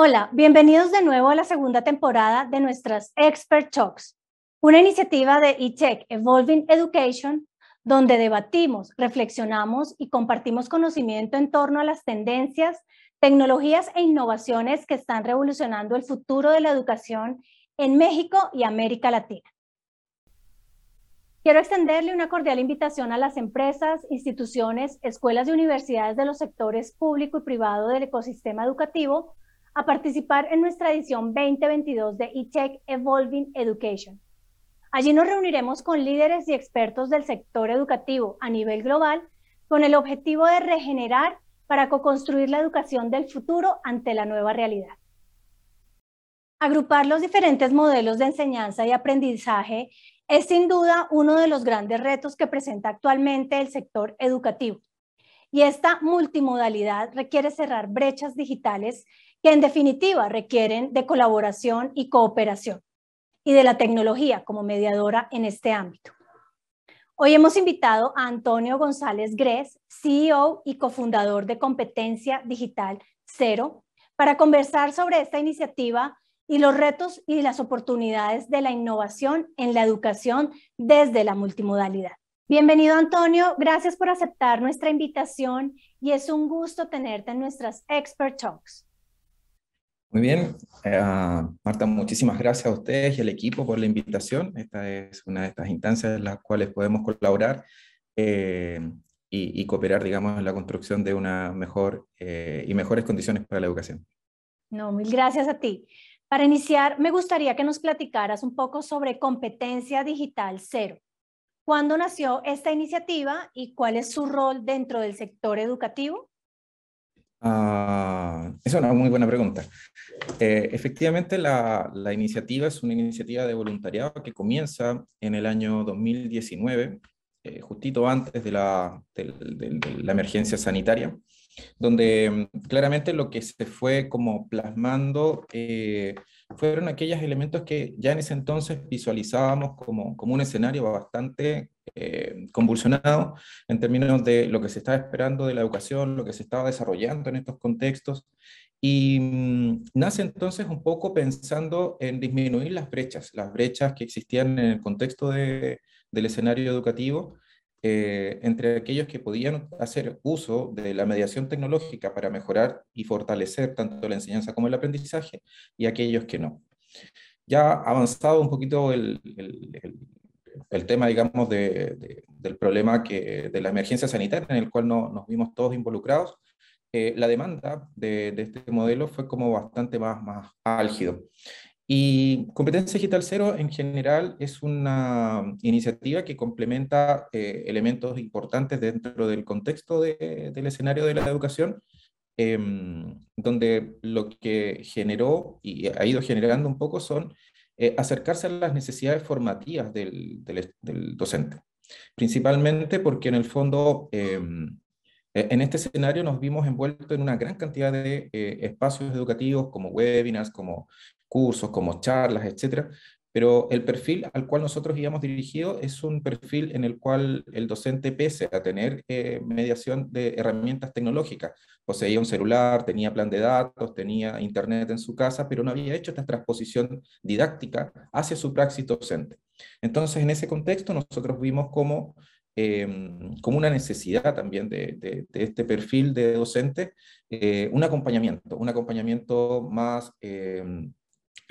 Hola, bienvenidos de nuevo a la segunda temporada de nuestras Expert Talks, una iniciativa de eTech Evolving Education donde debatimos, reflexionamos y compartimos conocimiento en torno a las tendencias, tecnologías e innovaciones que están revolucionando el futuro de la educación en México y América Latina. Quiero extenderle una cordial invitación a las empresas, instituciones, escuelas y universidades de los sectores público y privado del ecosistema educativo a participar en nuestra edición 2022 de eTech Evolving Education. Allí nos reuniremos con líderes y expertos del sector educativo a nivel global con el objetivo de regenerar para co-construir la educación del futuro ante la nueva realidad. Agrupar los diferentes modelos de enseñanza y aprendizaje es sin duda uno de los grandes retos que presenta actualmente el sector educativo. Y esta multimodalidad requiere cerrar brechas digitales que en definitiva requieren de colaboración y cooperación y de la tecnología como mediadora en este ámbito. Hoy hemos invitado a Antonio González Gres, CEO y cofundador de Competencia Digital Cero, para conversar sobre esta iniciativa y los retos y las oportunidades de la innovación en la educación desde la multimodalidad. Bienvenido Antonio, gracias por aceptar nuestra invitación y es un gusto tenerte en nuestras Expert Talks. Muy bien, eh, Marta, muchísimas gracias a ustedes y al equipo por la invitación. Esta es una de estas instancias en las cuales podemos colaborar eh, y, cooperar, digamos, en la construcción de una mejor eh, y mejores condiciones para la educación. No, mil gracias a ti. Para iniciar, me gustaría que nos platicaras un poco sobre competencia digital cero. ¿Cuándo nació esta iniciativa y cuál es su rol dentro del sector educativo? Ah, es una muy buena pregunta. Eh, efectivamente, la, la, iniciativa es una iniciativa de voluntariado que comienza en el año 2019, eh, justito antes de la, de, la, emergencia sanitaria, donde mm, claramente lo que se fue como plasmando eh, fueron aquellos elementos que ya en ese entonces visualizábamos como, como un escenario bastante eh, convulsionado en términos de lo que se estaba esperando de la educación, lo que se estaba desarrollando en estos contextos. Y mm, nace entonces un poco pensando en disminuir las brechas, las brechas que existían en el contexto de, del escenario educativo, eh, entre aquellos que podían hacer uso de la mediación tecnológica para mejorar y fortalecer tanto la enseñanza como el aprendizaje, y aquellos que no. Ya avanzado un poquito el, el tema, digamos, de, del problema que, de la emergencia sanitaria en el cual no, nos vimos todos involucrados, eh, la demanda de, de, este modelo fue como bastante más, más álgido. Y Competencia Digital Cero en general es una iniciativa que complementa eh, elementos importantes dentro del contexto de, del escenario de la educación, em, donde lo que generó y ha ido generando un poco son eh, acercarse a las necesidades formativas del, del, docente. Principalmente porque en el fondo, em, e, en este escenario nos vimos envueltos en una gran cantidad de eh, espacios educativos como webinars, como cursos, como charlas, etcétera, pero el perfil al cual nosotros íbamos dirigido es un perfil en el cual el docente, pese a tener eh, mediación de herramientas tecnológicas, poseía un celular, tenía plan de datos, tenía internet en su casa, pero no había hecho esta transposición didáctica hacia su praxis docente. Entonces, en ese contexto, nosotros vimos como, em, como una necesidad también de, este perfil de docente, eh, un acompañamiento, un acompañamiento más em,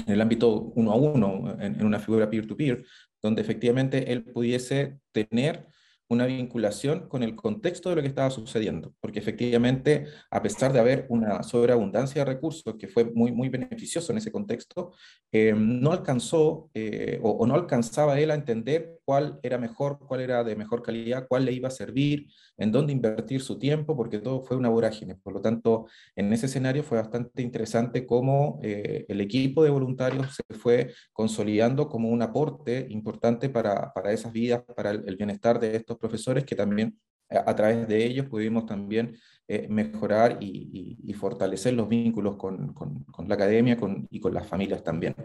en el ámbito uno a uno, en, una figura peer-to-peer, donde efectivamente él pudiese tener una vinculación con el contexto de lo que estaba sucediendo, porque efectivamente, a pesar de haber una sobreabundancia de recursos que fue muy, muy beneficioso en ese contexto, eh, no alcanzó eh, o, no alcanzaba él a entender cuál era mejor, cuál era de mejor calidad, cuál le iba a servir, en dónde invertir su tiempo, porque todo fue una vorágine. Por lo tanto, en ese escenario fue bastante interesante cómo eh, el equipo de voluntarios se fue consolidando como un aporte importante para, para esas vidas, para el, bienestar de estos profesores, que también a, través de ellos pudimos también eh, mejorar y, y, fortalecer los vínculos con, con, con la academia con, y con las familias también.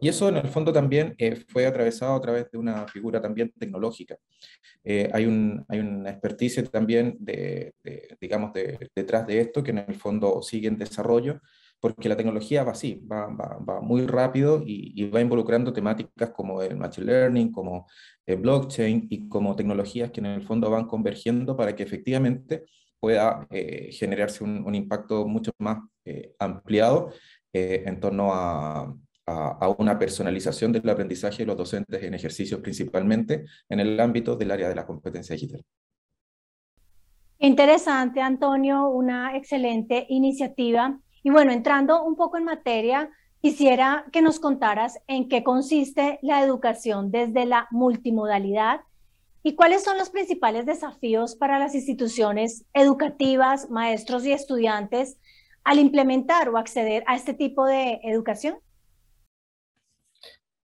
Y eso en el fondo también eh, fue atravesado a través de una figura también tecnológica. Eh, hay, un, hay una experticia también, de, digamos, de, detrás de esto, que en el fondo sigue en desarrollo, porque la tecnología va así, va, va, muy rápido y, va involucrando temáticas como el machine learning, como el blockchain y como tecnologías que en el fondo van convergiendo para que efectivamente pueda eh, generarse un, impacto mucho más eh, ampliado eh, en torno a, a, una personalización del aprendizaje de los docentes en ejercicios principalmente en el ámbito del área de la competencia digital. Interesante, Antonio, una excelente iniciativa. Y bueno, entrando un poco en materia, quisiera que nos contaras en qué consiste la educación desde la multimodalidad y cuáles son los principales desafíos para las instituciones educativas, maestros y estudiantes al implementar o acceder a este tipo de educación.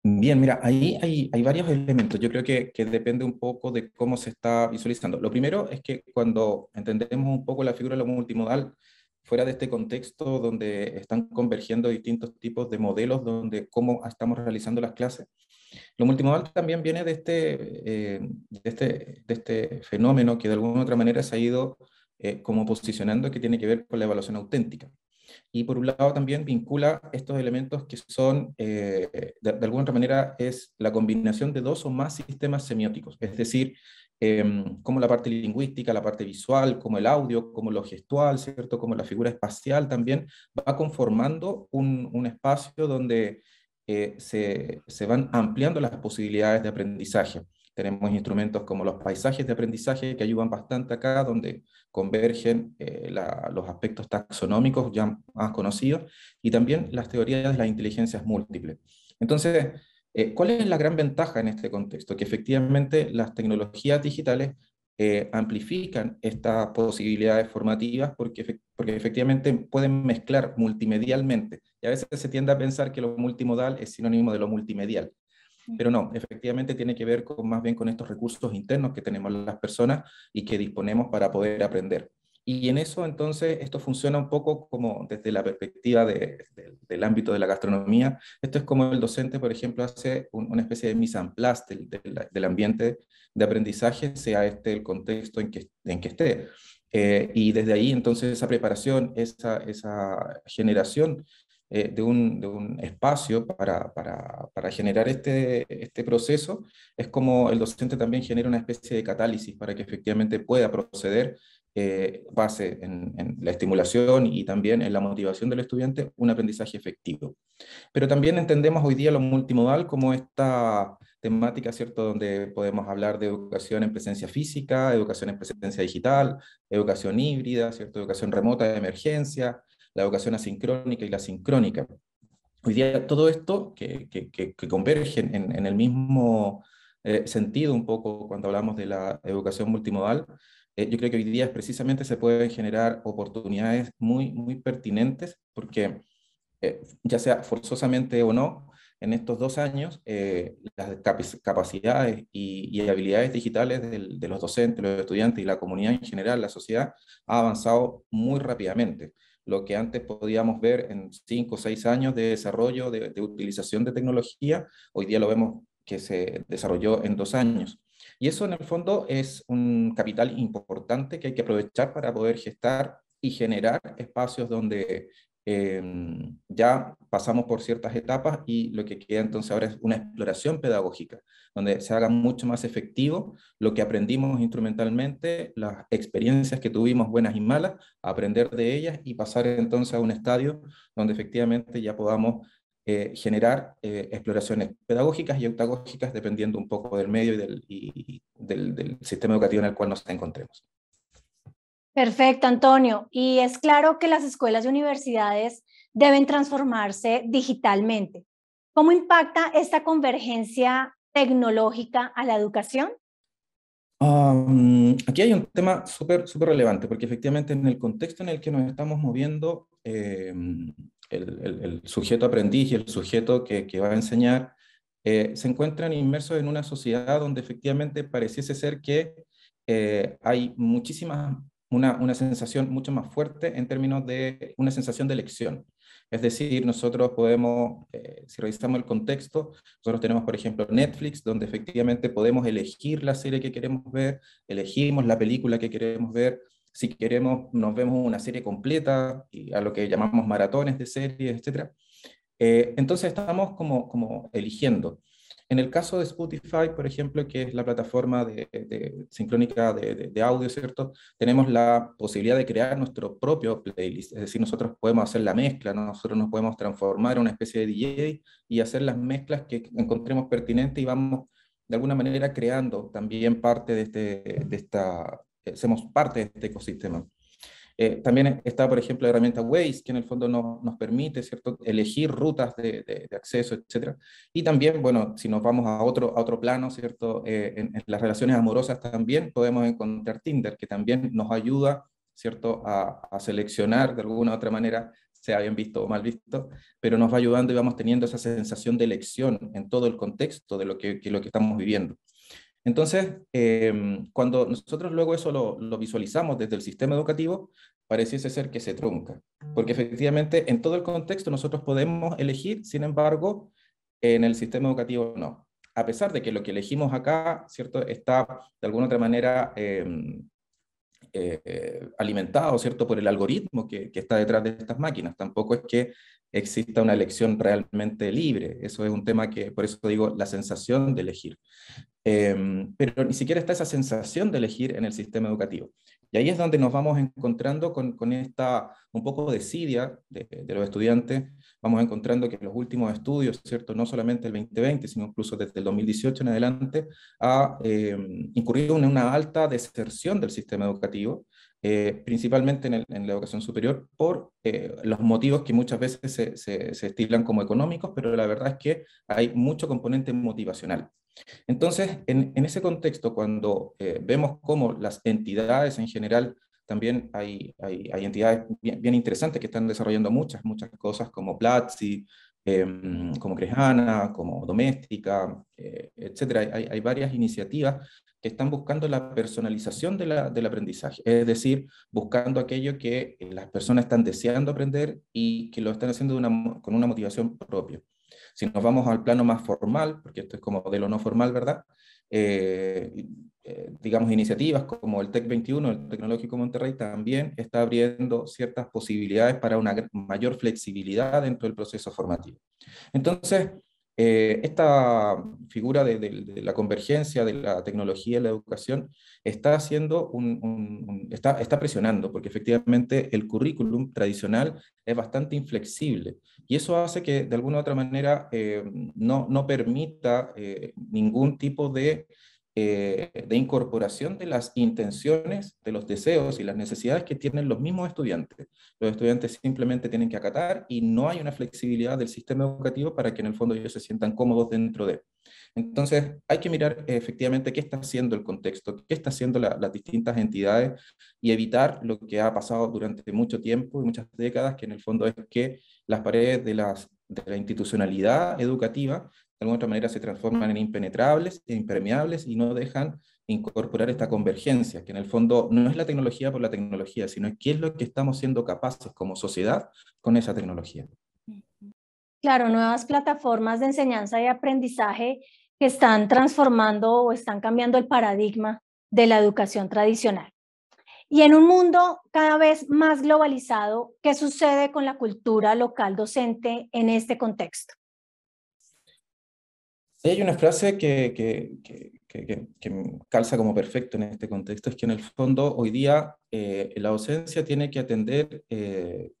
Bien, mira, ahí hay, hay, varios elementos. Yo creo que, que, depende un poco de cómo se está visualizando. Lo primero es que cuando entendemos un poco la figura de lo multimodal, fuera de este contexto donde están convergiendo distintos tipos de modelos, donde cómo estamos realizando las clases, lo multimodal también viene de este, eh, de este, de este fenómeno que de alguna otra manera se ha ido eh, como posicionando que tiene que ver con la evaluación auténtica. Y por un lado también vincula estos elementos que son, eh, de, alguna otra manera, es la combinación de dos o más sistemas semióticos, es decir, em, como la parte lingüística, la parte visual, como el audio, como lo gestual, ¿cierto? Como la figura espacial también, va conformando un, un espacio donde eh, se, se van ampliando las posibilidades de aprendizaje. Tenemos instrumentos como los paisajes de aprendizaje que ayudan bastante acá, donde convergen eh, los aspectos taxonómicos ya más conocidos y también las teorías de las inteligencias múltiples. Entonces, eh, ¿cuál es la gran ventaja en este contexto? Que efectivamente las tecnologías digitales amplifican estas posibilidades formativas porque, porque efectivamente pueden mezclar multimedialmente. Y a veces se tiende a pensar que lo multimodal es sinónimo de lo multimedial. Pero no, efectivamente tiene que ver con, más bien con estos recursos internos que tenemos las personas y que disponemos para poder aprender. Y en eso entonces esto funciona un poco como desde la perspectiva del ámbito de la gastronomía. Esto es como el docente, por ejemplo, hace una especie de mise en place del, ambiente de aprendizaje, sea este el contexto en que, en que esté. Eh, y desde ahí entonces esa preparación, esa, esa generación eh, de, un, de, un, espacio para, para, para, generar este, este proceso, es como el docente también genera una especie de catálisis para que efectivamente pueda proceder eh, base en, en, la estimulación y también en la motivación del estudiante, un aprendizaje efectivo. Pero también entendemos hoy día lo multimodal como esta temática, ¿cierto?, donde podemos hablar de educación en presencia física, educación en presencia digital, educación híbrida, ¿cierto?, educación remota de emergencia, la educación asincrónica y la sincrónica. Hoy día todo esto que, que, que, convergen en, en, el mismo eh, sentido un poco cuando hablamos de la educación multimodal, eh, yo creo que hoy día precisamente se pueden generar oportunidades muy, muy pertinentes porque eh, ya sea forzosamente o no, en estos dos años las capacidades y, y habilidades digitales de, de los docentes, los estudiantes y la comunidad en general, la sociedad, ha avanzado muy rápidamente lo que antes podíamos ver en cinco o seis años de desarrollo, de, utilización de tecnología, hoy día lo vemos que se desarrolló en dos años. Y eso en el fondo es un capital importante que hay que aprovechar para poder gestar y generar espacios donde Em, ya pasamos por ciertas etapas y lo que queda entonces ahora es una exploración pedagógica, donde se haga mucho más efectivo lo que aprendimos instrumentalmente, las experiencias que tuvimos buenas y malas, aprender de ellas y pasar entonces a un estadio donde efectivamente ya podamos eh, generar eh, exploraciones pedagógicas y autagógicas dependiendo un poco del medio y del, del sistema educativo en el cual nos encontremos. Perfecto, Antonio. Y es claro que las escuelas y universidades deben transformarse digitalmente. ¿Cómo impacta esta convergencia tecnológica a la educación? aquí hay un tema súper súper relevante, porque efectivamente en el contexto en el que nos estamos moviendo, em, el, sujeto aprendiz y el sujeto que, va a enseñar eh, se encuentran inmersos en una sociedad donde efectivamente pareciese ser que eh, hay muchísimas una, una, sensación mucho más fuerte en términos de una sensación de elección. Es decir, nosotros podemos, eh, si revisamos el contexto, nosotros tenemos, por ejemplo, Netflix, donde efectivamente podemos elegir la serie que queremos ver, elegimos la película que queremos ver, si queremos nos vemos una serie completa, y a lo que llamamos maratones de series, etc. Eh, entonces estamos como, como eligiendo. En el caso de Spotify, por ejemplo, que es la plataforma de, sincrónica de, audio, ¿cierto? Tenemos la posibilidad de crear nuestro propio playlist, es decir, nosotros podemos hacer la mezcla, nosotros nos podemos transformar en una especie de DJ y hacer las mezclas que encontremos pertinentes y vamos de alguna manera creando también parte de, este, de esta, eh, somos parte de este ecosistema. Eh, también está, por ejemplo, la herramienta Waze, que en el fondo nos permite ¿cierto? elegir rutas de, de, acceso, etc. Y también, bueno, si nos vamos a otro, a otro plano, ¿cierto? Eh, en, las relaciones amorosas también podemos encontrar Tinder, que también nos ayuda ¿cierto? A, a seleccionar de alguna u otra manera sea bien visto o mal visto, pero nos va ayudando y vamos teniendo esa sensación de elección en todo el contexto de lo que, que lo que estamos viviendo. Entonces, em, cuando nosotros luego eso lo, visualizamos desde el sistema educativo, pareciese ser que se trunca, porque efectivamente en todo el contexto nosotros podemos elegir, sin embargo, en el sistema educativo no. A pesar de que lo que elegimos acá, ¿cierto?, está de alguna otra manera em, eh, alimentado, ¿cierto?, por el algoritmo que, que, está detrás de estas máquinas. Tampoco es que exista una elección realmente libre. Eso es un tema que, por eso digo, la sensación de elegir. Em, pero ni siquiera está esa sensación de elegir en el sistema educativo. Y ahí es donde nos vamos encontrando con, con esta un poco de desidia de, de, los estudiantes. Vamos encontrando que los últimos estudios, ¿cierto? no solamente el 2020, sino incluso desde el 2018 en adelante, ha eh, incurrido en una alta deserción del sistema educativo, eh, principalmente en, en, la educación superior, por eh, los motivos que muchas veces se, se, se estilan como económicos, pero la verdad es que hay mucho componente motivacional. Entonces, en, ese contexto, cuando eh, vemos cómo las entidades en general, también hay, hay, entidades bien, interesantes que están desarrollando muchas, muchas cosas, como Platzi, em, como Crejana, como Doméstica, eh, etc. Hay, hay, varias iniciativas que están buscando la personalización del aprendizaje, es decir, buscando aquello que las personas están deseando aprender y que lo están haciendo con una motivación propia. Si nos vamos al plano más formal, porque esto es como de lo no formal, ¿verdad? Eh, eh, digamos, iniciativas como el TEC 21, el Tecnológico Monterrey, también está abriendo ciertas posibilidades para una mayor flexibilidad dentro del proceso formativo. Entonces, eh, esta figura de, la convergencia de la tecnología y la educación está haciendo un, está, está, presionando, porque efectivamente el currículum tradicional es bastante inflexible y eso hace que de alguna u otra manera eh, no, no, permita eh, ningún tipo de eh, de incorporación de las intenciones, de los deseos y las necesidades que tienen los mismos estudiantes. Los estudiantes simplemente tienen que acatar y no hay una flexibilidad del sistema educativo para que en el fondo ellos se sientan cómodos dentro de. Entonces, hay que mirar efectivamente qué está haciendo el contexto, qué está haciendo las distintas entidades y evitar lo que ha pasado durante mucho tiempo y muchas décadas, que en el fondo es que las paredes de, las, de la institucionalidad educativa alguna otra manera se transforman en impenetrables e impermeables y no dejan incorporar esta convergencia, que en el fondo no es la tecnología por la tecnología, sino qué es lo que estamos siendo capaces como sociedad con esa tecnología. Claro, nuevas plataformas de enseñanza y aprendizaje que están transformando o están cambiando el paradigma de la educación tradicional. Y en un mundo cada vez más globalizado, ¿qué sucede con la cultura local docente en este contexto? Hay una frase que, que, que, que, calza como perfecto en este contexto, es que en el fondo hoy día eh, la docencia tiene que atender eh,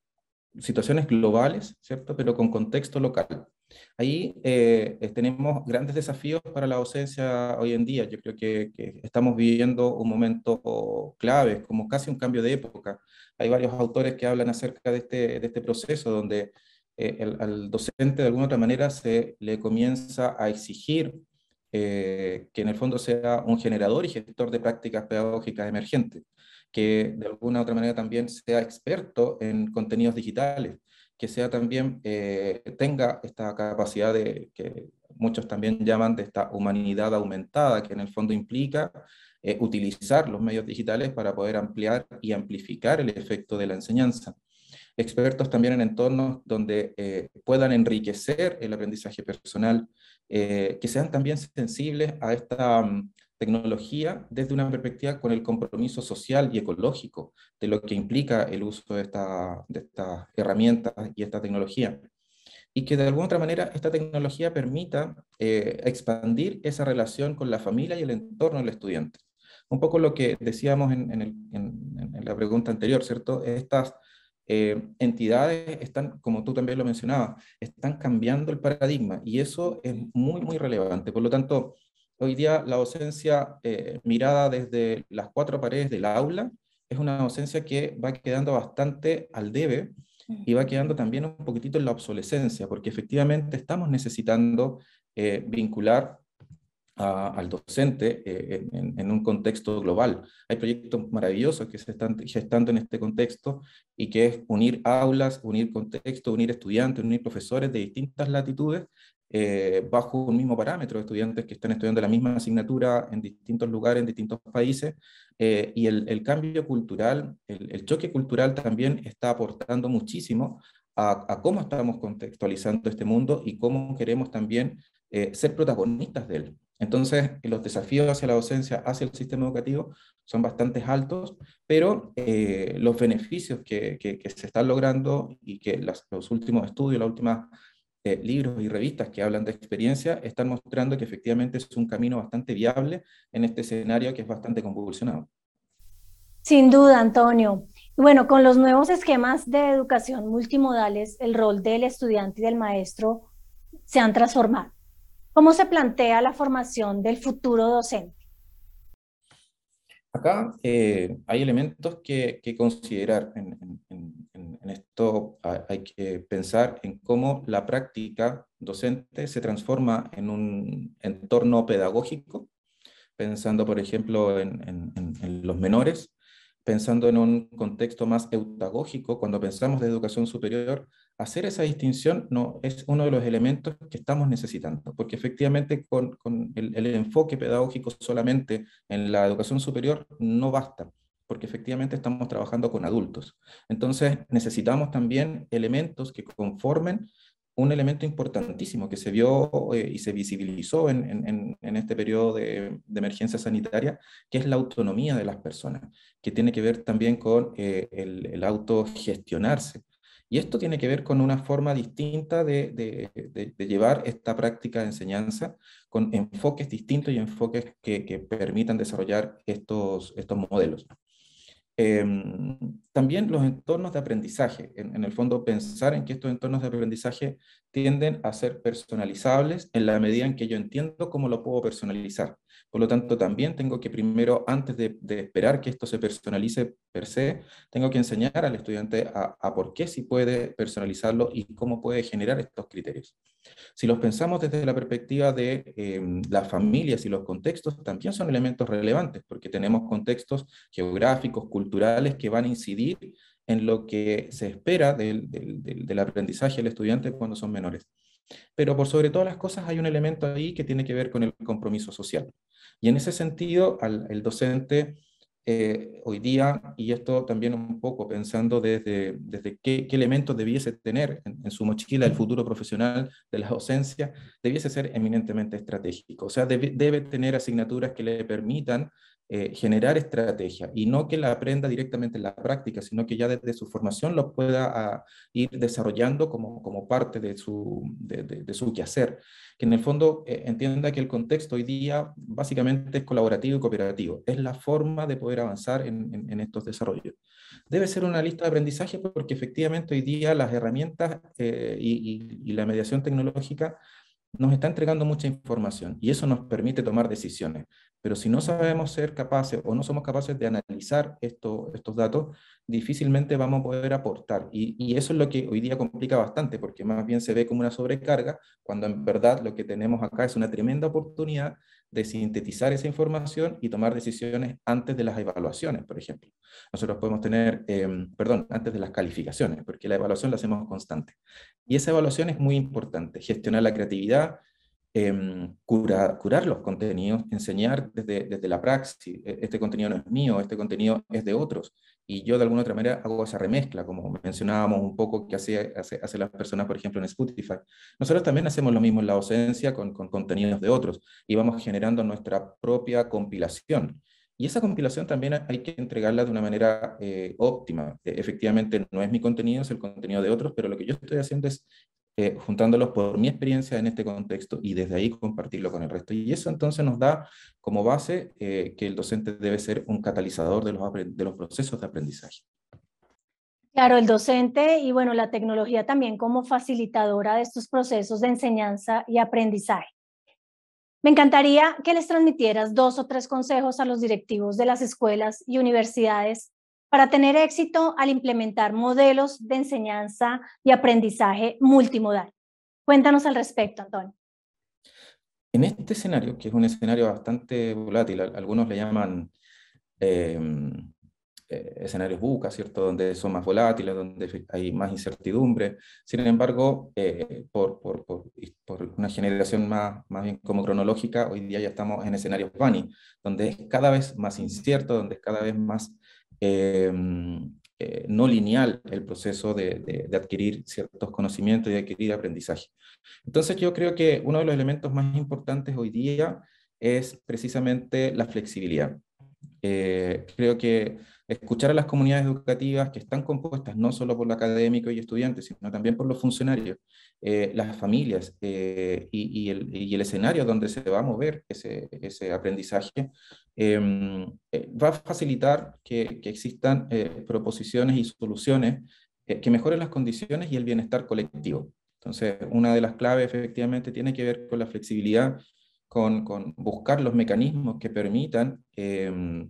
situaciones globales, ¿cierto? Pero con contexto local. Ahí eh, tenemos grandes desafíos para la docencia hoy en día. Yo creo que, que, estamos viviendo un momento clave, como casi un cambio de época. Hay varios autores que hablan acerca de este, de este proceso donde eh, al docente de alguna otra manera se le comienza a exigir eh, que en el fondo sea un generador y gestor de prácticas pedagógicas emergentes, que de alguna otra manera también sea experto en contenidos digitales, que sea también, eh, tenga esta capacidad de, que muchos también llaman de esta humanidad aumentada, que en el fondo implica utilizar los medios digitales para poder ampliar y amplificar el efecto de la enseñanza expertos también en entornos donde eh, puedan enriquecer el aprendizaje personal, eh, que sean también sensibles a esta, mm, tecnología desde una perspectiva con el compromiso social y ecológico de lo que implica el uso de, esta, de estas herramientas y esta tecnología. Y que de alguna otra manera esta tecnología permita eh, expandir esa relación con la familia y el entorno del estudiante. Un poco lo que decíamos en, en, la pregunta anterior, ¿cierto? Estas eh, entidades están, como tú también lo mencionabas, están cambiando el paradigma y eso es muy, muy relevante. Por lo tanto, hoy día la docencia eh, mirada desde las cuatro paredes del aula es una docencia que va quedando bastante al debe y va quedando también un poquitito en la obsolescencia, porque efectivamente estamos necesitando eh, vincular al docente eh, en, un contexto global. Hay proyectos maravillosos que se están gestando en este contexto y que es unir aulas, unir contexto, unir estudiantes, unir profesores de distintas latitudes eh, bajo un mismo parámetro, estudiantes que están estudiando la misma asignatura en distintos lugares, en distintos países, eh, y el, cambio cultural, el, choque cultural también está aportando muchísimo a, a, cómo estamos contextualizando este mundo y cómo queremos también ser protagonistas de él. Entonces, los desafíos hacia la docencia, hacia el sistema educativo, son bastante altos, pero eh, los beneficios que, se están logrando y que los últimos estudios, los últimos eh, libros y revistas que hablan de experiencia, están mostrando que efectivamente es un camino bastante viable en este escenario que es bastante convulsionado. Sin duda, Antonio. Bueno, con los nuevos esquemas de educación multimodales, el rol del estudiante y del maestro se han transformado. ¿Cómo se plantea la formación del futuro docente? Acá eh, hay elementos que, considerar. En, esto hay que pensar en cómo la práctica docente se transforma en un entorno pedagógico, pensando, por ejemplo, en, los menores, pensando en un contexto más eutagógico, cuando pensamos de educación superior, hacer esa distinción no, es uno de los elementos que estamos necesitando, porque efectivamente con, el, enfoque pedagógico solamente en la educación superior no basta, porque efectivamente estamos trabajando con adultos. Entonces necesitamos también elementos que conformen un elemento importantísimo que se vio eh, y se visibilizó en, este periodo de, emergencia sanitaria, que es la autonomía de las personas, que tiene que ver también con eh, el, el autogestionarse. Y esto tiene que ver con una forma distinta de, llevar esta práctica de enseñanza, con enfoques distintos y enfoques que, permitan desarrollar estos, estos modelos. Em, también los entornos de aprendizaje. En, el fondo, pensar en que estos entornos de aprendizaje tienden a ser personalizables en la medida en que yo entiendo cómo lo puedo personalizar. Por lo tanto, también tengo que primero, antes de, esperar que esto se personalice per se, tengo que enseñar al estudiante a, por qué sí puede personalizarlo y cómo puede generar estos criterios. Si los pensamos desde la perspectiva de em, las familias y los contextos, también son elementos relevantes, porque tenemos contextos geográficos, culturales, que van a incidir en lo que se espera del, del, aprendizaje del estudiante cuando son menores. Pero por sobre todas las cosas hay un elemento ahí que tiene que ver con el compromiso social. Y en ese sentido, al, el docente eh, hoy día, y esto también un poco pensando desde, desde qué, elementos debiese tener en, su mochila el futuro profesional de la docencia, debiese ser eminentemente estratégico. O sea, debe tener asignaturas que le permitan eh, generar estrategia y no que la aprenda directamente en la práctica, sino que ya desde su formación lo pueda ah, ir desarrollando como, como parte de su, de, de, su quehacer. Que en el fondo eh, entienda que el contexto hoy día básicamente es colaborativo y cooperativo. Es la forma de poder avanzar en, estos desarrollos. Debe ser una lista de aprendizaje porque efectivamente hoy día las herramientas eh, y la mediación tecnológica nos está entregando mucha información y eso nos permite tomar decisiones. Pero si no sabemos ser capaces o no somos capaces de analizar esto, estos datos, difícilmente vamos a poder aportar. Y, y, eso es lo que hoy día complica bastante, porque más bien se ve como una sobrecarga, cuando en verdad lo que tenemos acá es una tremenda oportunidad de sintetizar esa información y tomar decisiones antes de las evaluaciones, por ejemplo. Nosotros podemos tener, em, perdón, antes de las calificaciones, porque la evaluación la hacemos constante. Y esa evaluación es muy importante, gestionar la creatividad, em, curar, los contenidos, enseñar desde, desde la praxis, e, este contenido no es mío, este contenido es de otros, y yo de alguna otra manera hago esa remezcla, como mencionábamos un poco que hace, hace, hace las personas, por ejemplo, en Spotify. Nosotros también hacemos lo mismo en la docencia con, con contenidos de otros, y vamos generando nuestra propia compilación. Y esa compilación también hay que entregarla de una manera eh, óptima. E, efectivamente, no es mi contenido, es el contenido de otros, pero lo que yo estoy haciendo es eh, juntándolos por mi experiencia en este contexto y desde ahí compartirlo con el resto. Y eso entonces nos da como base eh, que el docente debe ser un catalizador de los, de los procesos de aprendizaje. Claro, el docente y bueno, la tecnología también como facilitadora de estos procesos de enseñanza y aprendizaje. Me encantaría que les transmitieras dos o tres consejos a los directivos de las escuelas y universidades para tener éxito al implementar modelos de enseñanza y aprendizaje multimodal. Cuéntanos al respecto, Antonio. En este escenario, que es un escenario bastante volátil, algunos le llaman em, eh, escenarios buca, ¿cierto? Donde son más volátiles, donde hay más incertidumbre. Sin embargo, eh, por, por, por, por, una generación más, más bien como cronológica, hoy día ya estamos en escenarios bunny, donde es cada vez más incierto, donde es cada vez más Em, eh, no lineal el proceso de, adquirir ciertos conocimientos y de adquirir aprendizaje. Entonces yo creo que uno de los elementos más importantes hoy día es precisamente la flexibilidad. Eh, creo que escuchar a las comunidades educativas que están compuestas no solo por los académicos y estudiantes, sino también por los funcionarios, eh, las familias eh, y, el, escenario donde se va a mover ese, aprendizaje, em, va a facilitar que, que existan proposiciones y soluciones que mejoren las condiciones y el bienestar colectivo. Entonces, una de las claves efectivamente tiene que ver con la flexibilidad con, buscar los mecanismos que permitan em,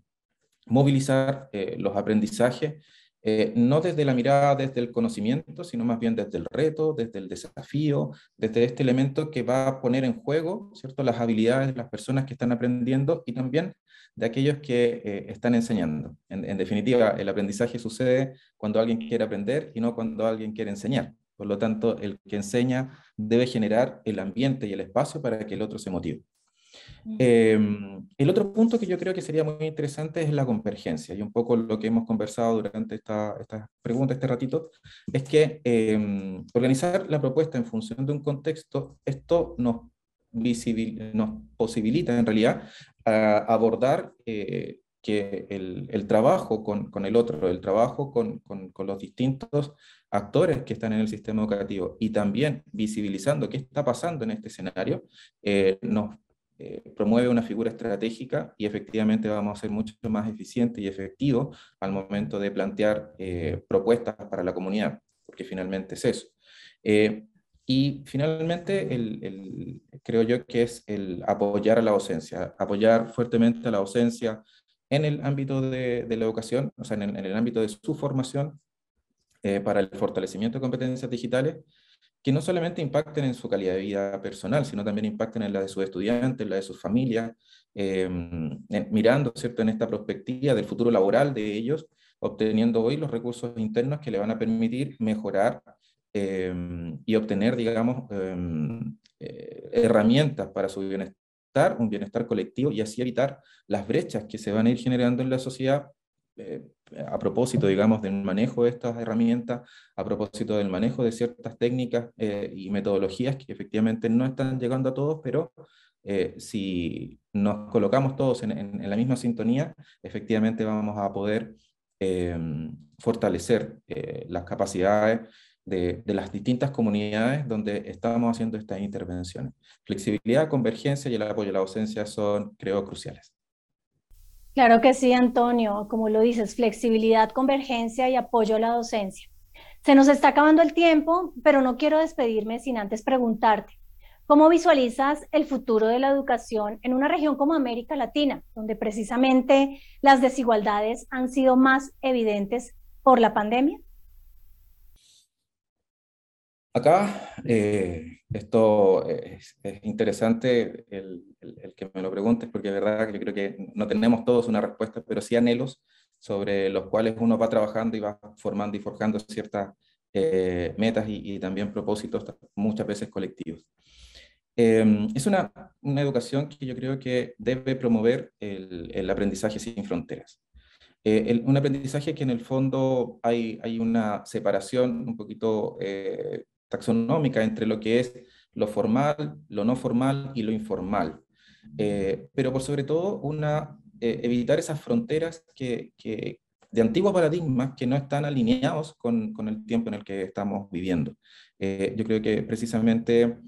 movilizar eh, los aprendizajes, eh, no desde la mirada, desde el conocimiento, sino más bien desde el reto, desde el desafío, desde este elemento que va a poner en juego ¿cierto? las habilidades de las personas que están aprendiendo y también de aquellos que eh, están enseñando. En, en, definitiva, el aprendizaje sucede cuando alguien quiere aprender y no cuando alguien quiere enseñar. Por lo tanto, el que enseña debe generar el ambiente y el espacio para que el otro se motive. Em, el otro punto que yo creo que sería muy interesante es la convergencia, y un poco lo que hemos conversado durante esta, esta pregunta, este ratito, es que em, organizar la propuesta en función de un contexto, esto nos, nos posibilita en realidad abordar eh, que el, el, trabajo con, con, el otro, el trabajo con, con, con, los distintos actores que están en el sistema educativo y también visibilizando qué está pasando en este escenario, eh, nos eh, promueve una figura estratégica y efectivamente vamos a ser mucho más eficientes y efectivos al momento de plantear eh, propuestas para la comunidad, porque finalmente es eso. Eh, y finalmente, el, creo yo que es el apoyar a la docencia, apoyar fuertemente a la docencia en el ámbito de, de la educación, o sea, en el, en ámbito de su formación, para el fortalecimiento de competencias digitales que no solamente impacten en su calidad de vida personal, sino también impacten en la de sus estudiantes, en la de sus familias, em, mirando ¿cierto? en esta perspectiva del futuro laboral de ellos, obteniendo hoy los recursos internos que le van a permitir mejorar em, y obtener, digamos, eh, herramientas para su bienestar, un bienestar colectivo y así evitar las brechas que se van a ir generando en la sociedad eh, a propósito, digamos, del manejo de estas herramientas, a propósito del manejo de ciertas técnicas eh, y metodologías que efectivamente no están llegando a todos, pero eh, si nos colocamos todos en, la misma sintonía, efectivamente vamos a poder fortalecer las capacidades de, las distintas comunidades donde estamos haciendo estas intervenciones. Flexibilidad, convergencia y el apoyo a la docencia son, creo, cruciales. Claro que sí, Antonio. Como lo dices, flexibilidad, convergencia y apoyo a la docencia. Se nos está acabando el tiempo, pero no quiero despedirme sin antes preguntarte, ¿cómo visualizas el futuro de la educación en una región como América Latina, donde precisamente las desigualdades han sido más evidentes por la pandemia? Acá, eh, esto es, interesante el, que me lo preguntes, porque es verdad que yo creo que no tenemos todos una respuesta, pero sí anhelos sobre los cuales uno va trabajando y va formando y forjando ciertas eh, metas y, también propósitos muchas veces colectivos. Em, es una, una, educación que yo creo que debe promover el, aprendizaje sin fronteras. Eh, un aprendizaje que en el fondo hay, hay una separación un poquito taxonómica entre lo que es lo formal, lo no formal y lo informal. Eh, pero por sobre todo una, evitar esas fronteras que, de antiguos paradigmas que no están alineados con, con, el tiempo en el que estamos viviendo. yo creo que precisamente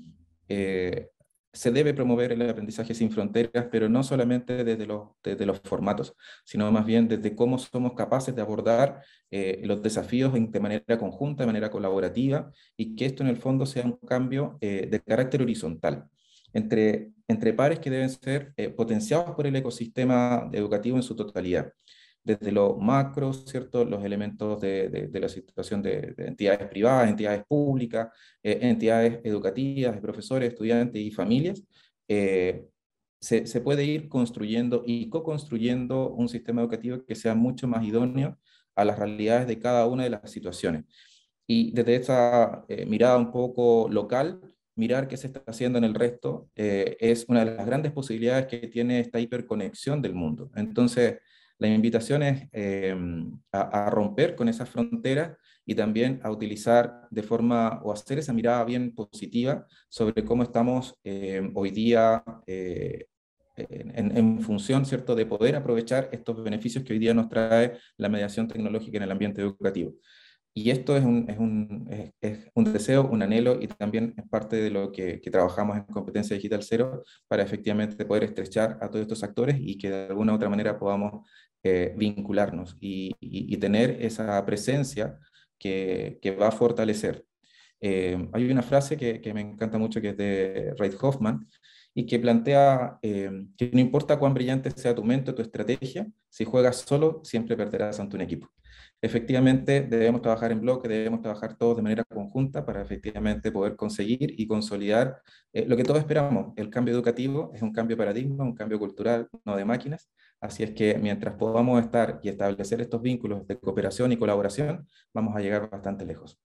se debe promover el aprendizaje sin fronteras, pero no solamente desde los, desde los formatos, sino más bien desde cómo somos capaces de abordar eh, los desafíos de manera conjunta, de manera colaborativa, y que esto en el fondo sea un cambio eh, de carácter horizontal entre, entre pares que deben ser eh, potenciados por el ecosistema educativo en su totalidad desde lo macro, ¿cierto? los elementos de, la situación de, entidades privadas, entidades públicas, eh, entidades educativas, profesores, estudiantes y familias, eh, se, puede ir construyendo y co-construyendo un sistema educativo que sea mucho más idóneo a las realidades de cada una de las situaciones. Y desde esa eh, mirada un poco local, mirar qué se está haciendo en el resto es una de las grandes posibilidades que tiene esta hiperconexión del mundo. Entonces, la invitación es em, a, romper con esas fronteras y también a utilizar de forma o hacer esa mirada bien positiva sobre cómo estamos em, hoy día eh, en, función ¿cierto? de poder aprovechar estos beneficios que hoy día nos trae la mediación tecnológica en el ambiente educativo. Y esto es un, es un, es, un, deseo, un anhelo y también es parte de lo que, que, trabajamos en Competencia Digital Cero para efectivamente poder estrechar a todos estos actores y que de alguna u otra manera podamos eh, vincularnos y, tener esa presencia que, que va a fortalecer. Eh, hay una frase que, que, me encanta mucho que es de Reid Hoffman y que plantea eh, que no importa cuán brillante sea tu mente tu estrategia, si juegas solo, siempre perderás ante un equipo efectivamente debemos trabajar en bloque, debemos trabajar todos de manera conjunta para efectivamente poder conseguir y consolidar eh, lo que todos esperamos. El cambio educativo es un cambio de paradigma, un cambio cultural, no de máquinas. Así es que mientras podamos estar y establecer estos vínculos de cooperación y colaboración, vamos a llegar bastante lejos.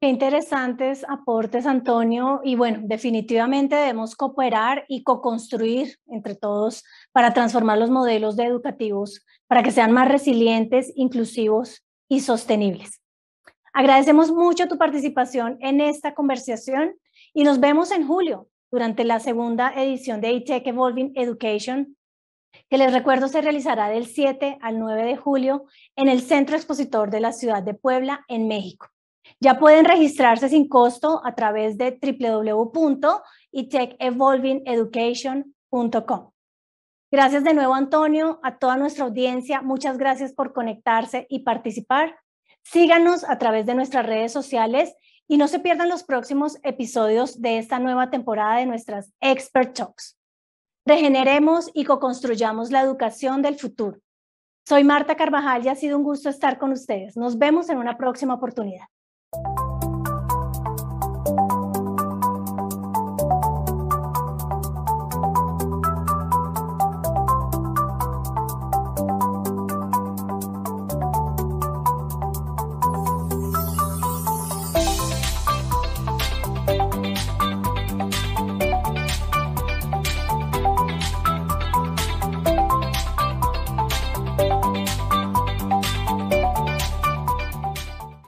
Qué interesantes aportes, Antonio. Y bueno, definitivamente debemos cooperar y co-construir entre todos para transformar los modelos educativos para que sean más resilientes, inclusivos y sostenibles. Agradecemos mucho tu participación en esta conversación y nos vemos en julio durante la segunda edición de ITEC Evolving Education, que les recuerdo se realizará del 7 al 9 de julio en el Centro Expositor de la Ciudad de Puebla, en México. Ya pueden registrarse sin costo a través de www.itechevolvingeducation.com. Gracias de nuevo, Antonio, a toda nuestra audiencia. Muchas gracias por conectarse y participar. Síganos a través de nuestras redes sociales y no se pierdan los próximos episodios de esta nueva temporada de nuestras Expert Talks. Regeneremos y co-construyamos la educación del futuro. Soy Marta Carvajal y ha sido un gusto estar con ustedes. Nos vemos en una próxima oportunidad. you